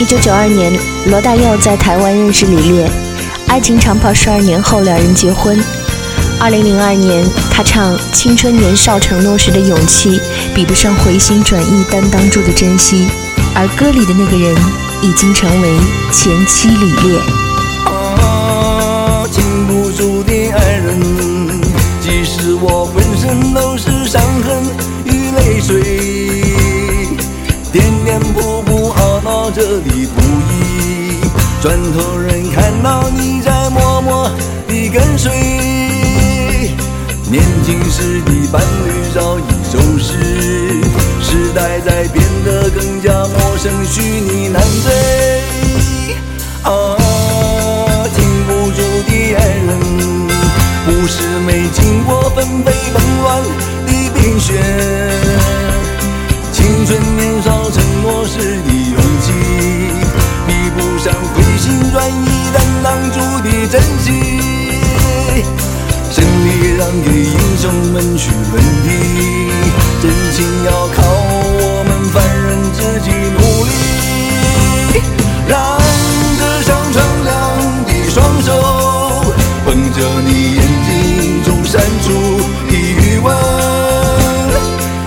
一九九二年，罗大佑在台湾认识李烈，爱情长跑十二年后，两人结婚。二零零二年，他唱《青春年少承诺时的勇气》，比不上回心转意担当住的珍惜。而歌里的那个人，已经成为前妻李烈。啊，经不住的爱人，即使我浑身都是伤痕与泪水，这里不易，转头人看到你在默默地跟随，年轻时的伴侣早已走失，时代在变得更加陌生，虚拟难追。啊，禁不住的爱人，不是没经过纷飞纷乱的冰雪，心转意难当住的真心。胜利让给英雄们去分地，